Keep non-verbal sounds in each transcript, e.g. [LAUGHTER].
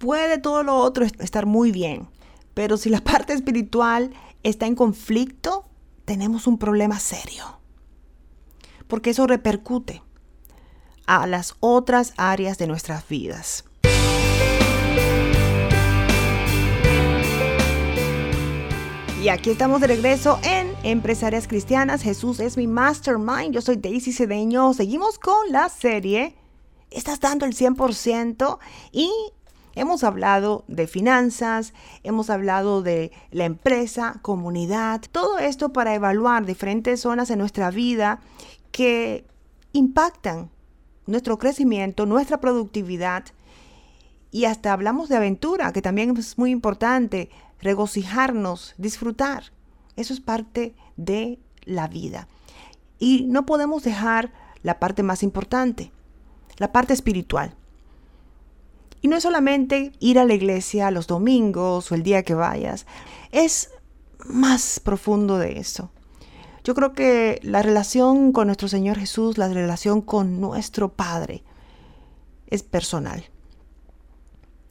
puede todo lo otro estar muy bien, pero si la [LAUGHS] parte espiritual está en conflicto, tenemos un problema serio. Porque eso repercute a las otras áreas de nuestras vidas. Y aquí estamos de regreso en Empresarias Cristianas. Jesús es mi mastermind. Yo soy Daisy Cedeño. Seguimos con la serie. Estás dando el 100% y hemos hablado de finanzas, hemos hablado de la empresa, comunidad, todo esto para evaluar diferentes zonas en nuestra vida que impactan nuestro crecimiento, nuestra productividad y hasta hablamos de aventura, que también es muy importante regocijarnos, disfrutar. Eso es parte de la vida. Y no podemos dejar la parte más importante, la parte espiritual. Y no es solamente ir a la iglesia los domingos o el día que vayas, es más profundo de eso. Yo creo que la relación con nuestro Señor Jesús, la relación con nuestro Padre, es personal,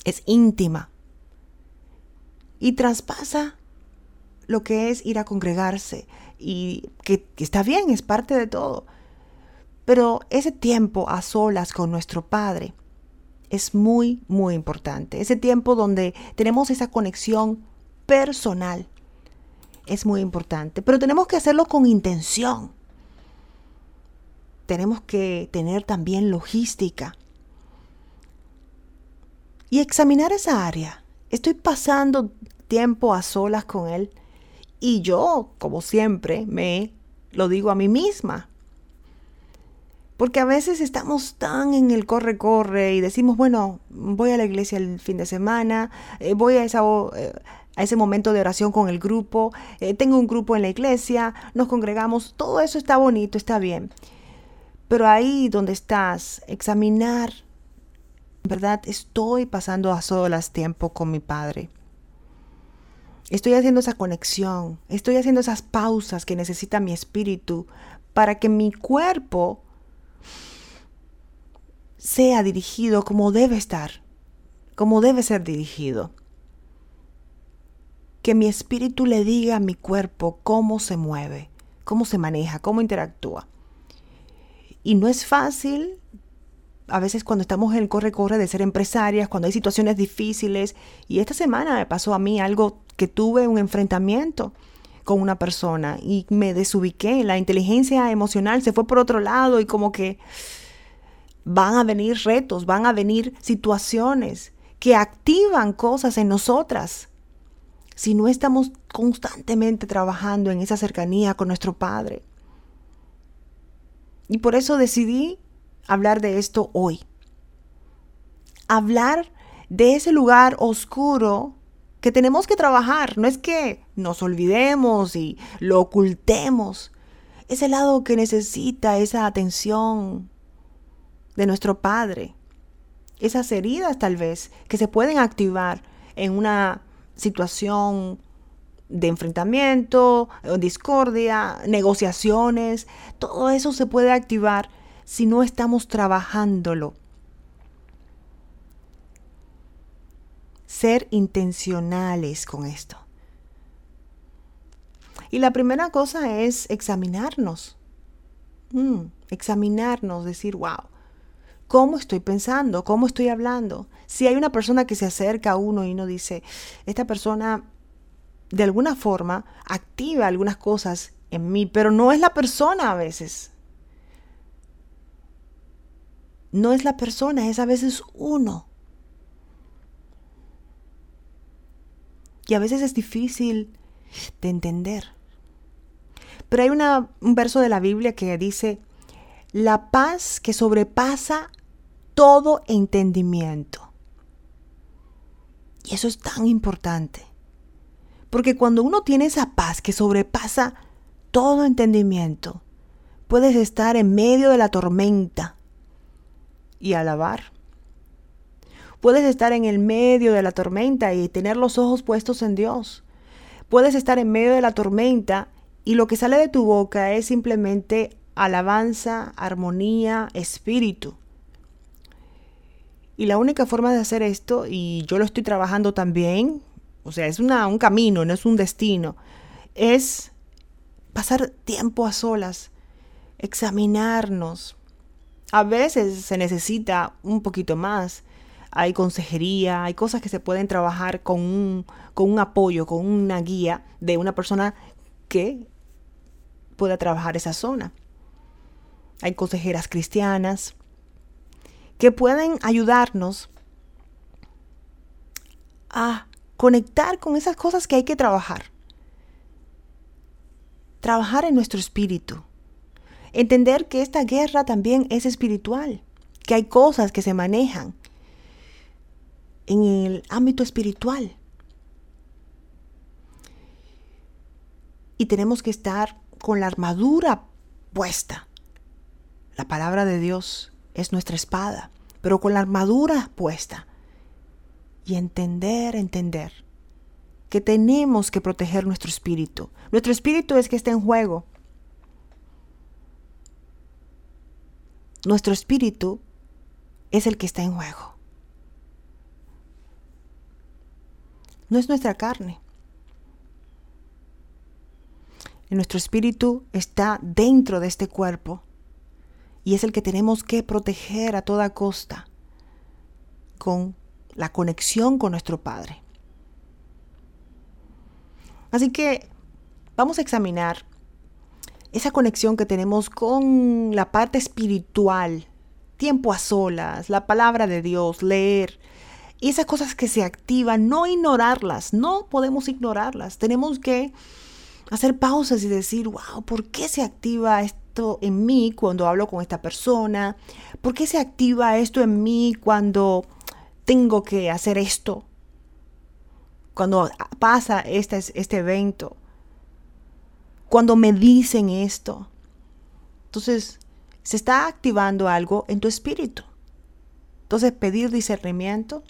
es íntima, y traspasa lo que es ir a congregarse y que, está bien, es parte de todo. Pero ese tiempo a solas con nuestro Padre es muy, muy importante. Ese tiempo donde tenemos esa conexión personal es muy importante. Pero tenemos que hacerlo con intención. Tenemos que tener también logística. Y examinar esa área. Estoy pasando tiempo a solas con Él. Y yo, como siempre, me lo digo a mí misma. Porque a veces estamos tan en el corre-corre y decimos, bueno, voy a la iglesia el fin de semana, eh, voy a, esa, eh, a ese momento de oración con el grupo, eh, tengo un grupo en la iglesia, nos congregamos, todo eso está bonito, está bien. Pero ahí donde estás, examinar, ¿verdad? Estoy pasando a solas tiempo con mi Padre. Estoy haciendo esa conexión, estoy haciendo esas pausas que necesita mi espíritu para que mi cuerpo sea dirigido como debe estar, como debe ser dirigido. Que mi espíritu le diga a mi cuerpo cómo se mueve, cómo se maneja, cómo interactúa. Y no es fácil, a veces cuando estamos en el corre-corre de ser empresarias, cuando hay situaciones difíciles, y esta semana me pasó a mí algo que tuve un enfrentamiento con una persona y me desubiqué. La inteligencia emocional se fue por otro lado y como que van a venir retos, van a venir situaciones que activan cosas en nosotras. Si no estamos constantemente trabajando en esa cercanía con nuestro Padre. Y por eso decidí hablar de esto hoy. Hablar de ese lugar oscuro que tenemos que trabajar. No es que nos olvidemos y lo ocultemos. Es el lado que necesita esa atención de nuestro Padre. Esas heridas tal vez que se pueden activar en una situación de enfrentamiento, discordia, negociaciones, todo eso se puede activar si no estamos trabajándolo ser intencionales con esto. Y la primera cosa es examinarnos. Mm, examinarnos, decir, wow, ¿cómo estoy pensando? ¿Cómo estoy hablando? Si hay una persona que se acerca a uno y uno dice, esta persona de alguna forma activa algunas cosas en mí, pero no es la persona a veces. No es la persona, es a veces uno. Y a veces es difícil de entender. Pero hay un verso de la Biblia que dice, la paz que sobrepasa todo entendimiento. Y eso es tan importante. Porque cuando uno tiene esa paz que sobrepasa todo entendimiento, puedes estar en medio de la tormenta y alabar. Puedes estar en el medio de la tormenta y tener los ojos puestos en Dios. Puedes estar en medio de la tormenta y lo que sale de tu boca es simplemente alabanza, armonía, espíritu. Y la única forma de hacer esto, y yo lo estoy trabajando también, o sea, es una, un camino, no es un destino, es pasar tiempo a solas, examinarnos. A veces se necesita un poquito más. Hay consejería, hay cosas que se pueden trabajar con un, con un apoyo, con una guía de una persona que pueda trabajar esa zona. Hay consejeras cristianas que pueden ayudarnos a conectar con esas cosas que hay que trabajar. Trabajar en nuestro espíritu. Entender que esta guerra también es espiritual, que hay cosas que se manejan en el ámbito espiritual. Y tenemos que estar con la armadura puesta. La palabra de Dios es nuestra espada, pero con la armadura puesta. Y entender, entender que tenemos que proteger nuestro espíritu. Nuestro espíritu es que está en juego. Nuestro espíritu es el que está en juego. No es nuestra carne. nuestro espíritu está dentro de este cuerpo y es el que tenemos que proteger a toda costa con la conexión con nuestro Padre. Así que vamos a examinar esa conexión que tenemos con la parte espiritual, tiempo a solas, la palabra de Dios, leer, esas cosas que se activan, no ignorarlas, no podemos ignorarlas, tenemos que hacer pausas y decir, wow, ¿por qué se activa esto en mí cuando hablo con esta persona? ¿Por qué se activa esto en mí cuando tengo que hacer esto? Cuando pasa este, este evento cuando me dicen esto. Entonces, se está activando algo en tu espíritu. Entonces, pedir discernimiento,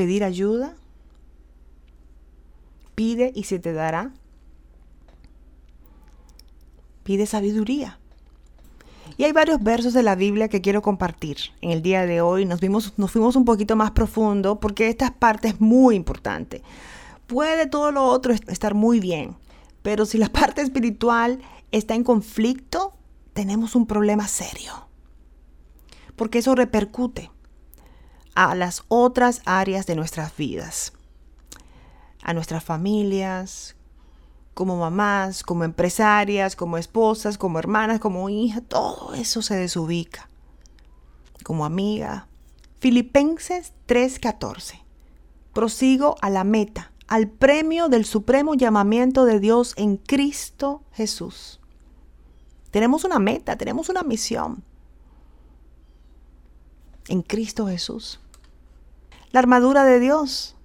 pedir ayuda, pide y se te dará. Pide sabiduría. Y hay varios versos de la Biblia que quiero compartir. En el día de hoy nos, vimos, nos fuimos un poquito más profundo porque esta parte es muy importante. Puede todo lo otro estar muy bien, pero si la [LAUGHS] parte espiritual está en conflicto, tenemos un problema serio. Porque eso repercute a las otras áreas de nuestras vidas, a nuestras familias, como mamás, como empresarias, como esposas, como hermanas, como hijas, todo eso se desubica. Como amiga. Filipenses 3:14. Prosigo a la meta, al premio del supremo llamamiento de Dios en Cristo Jesús. Tenemos una meta, tenemos una misión en Cristo Jesús. La armadura de Dios.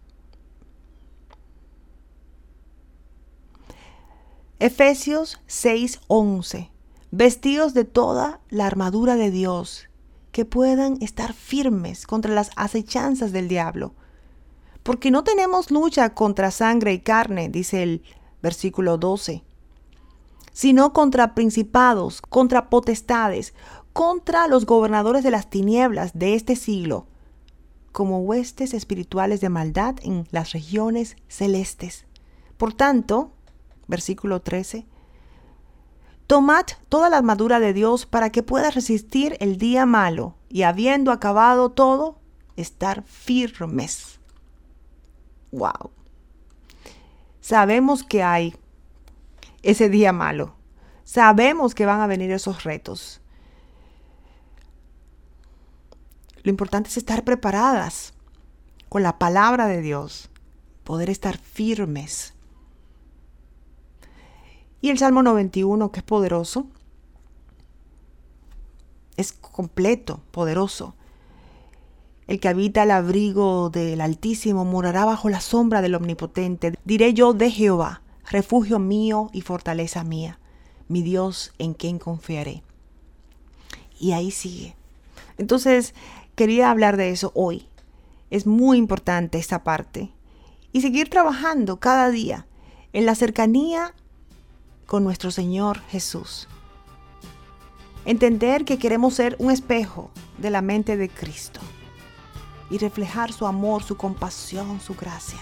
Efesios 6:11. Vestidos de toda la armadura de Dios, que puedan estar firmes contra las acechanzas del diablo porque no tenemos lucha contra sangre y carne, dice el versículo 12, sino contra principados, contra potestades, contra los gobernadores de las tinieblas de este siglo, como huestes espirituales de maldad en las regiones celestes. Por tanto, versículo 13, Tomad toda la armadura de Dios para que puedas resistir el día malo y habiendo acabado todo, estar firmes wow. Sabemos que hay ese día malo. Sabemos que van a venir esos retos. Lo importante es estar preparadas con la palabra de Dios, poder estar firmes. Y el Salmo 91, que es poderoso, es completo, poderoso. El que habita el abrigo del Altísimo morará bajo la sombra del Omnipotente. Diré yo de Jehová, refugio mío y fortaleza mía, mi Dios en quien confiaré. Y ahí sigue. Entonces, quería hablar de eso hoy. Es muy importante esta parte. Y seguir trabajando cada día en la cercanía con nuestro Señor Jesús. Entender que queremos ser un espejo de la mente de Cristo y reflejar su amor, su compasión, su gracia.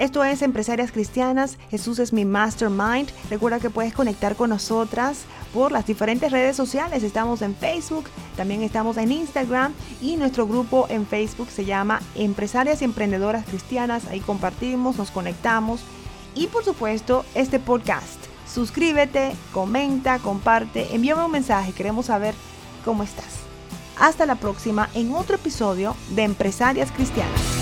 Esto es Empresarias Cristianas. Jesús es mi mastermind. Recuerda que puedes conectar con nosotras por las diferentes redes sociales. Estamos en Facebook, también estamos en Instagram y nuestro grupo en Facebook se llama Empresarias y Emprendedoras Cristianas. Ahí compartimos, nos conectamos y por supuesto este podcast. Suscríbete, comenta, comparte, envíame un mensaje. Queremos saber cómo estás. Hasta la próxima en otro episodio de Empresarias Cristianas.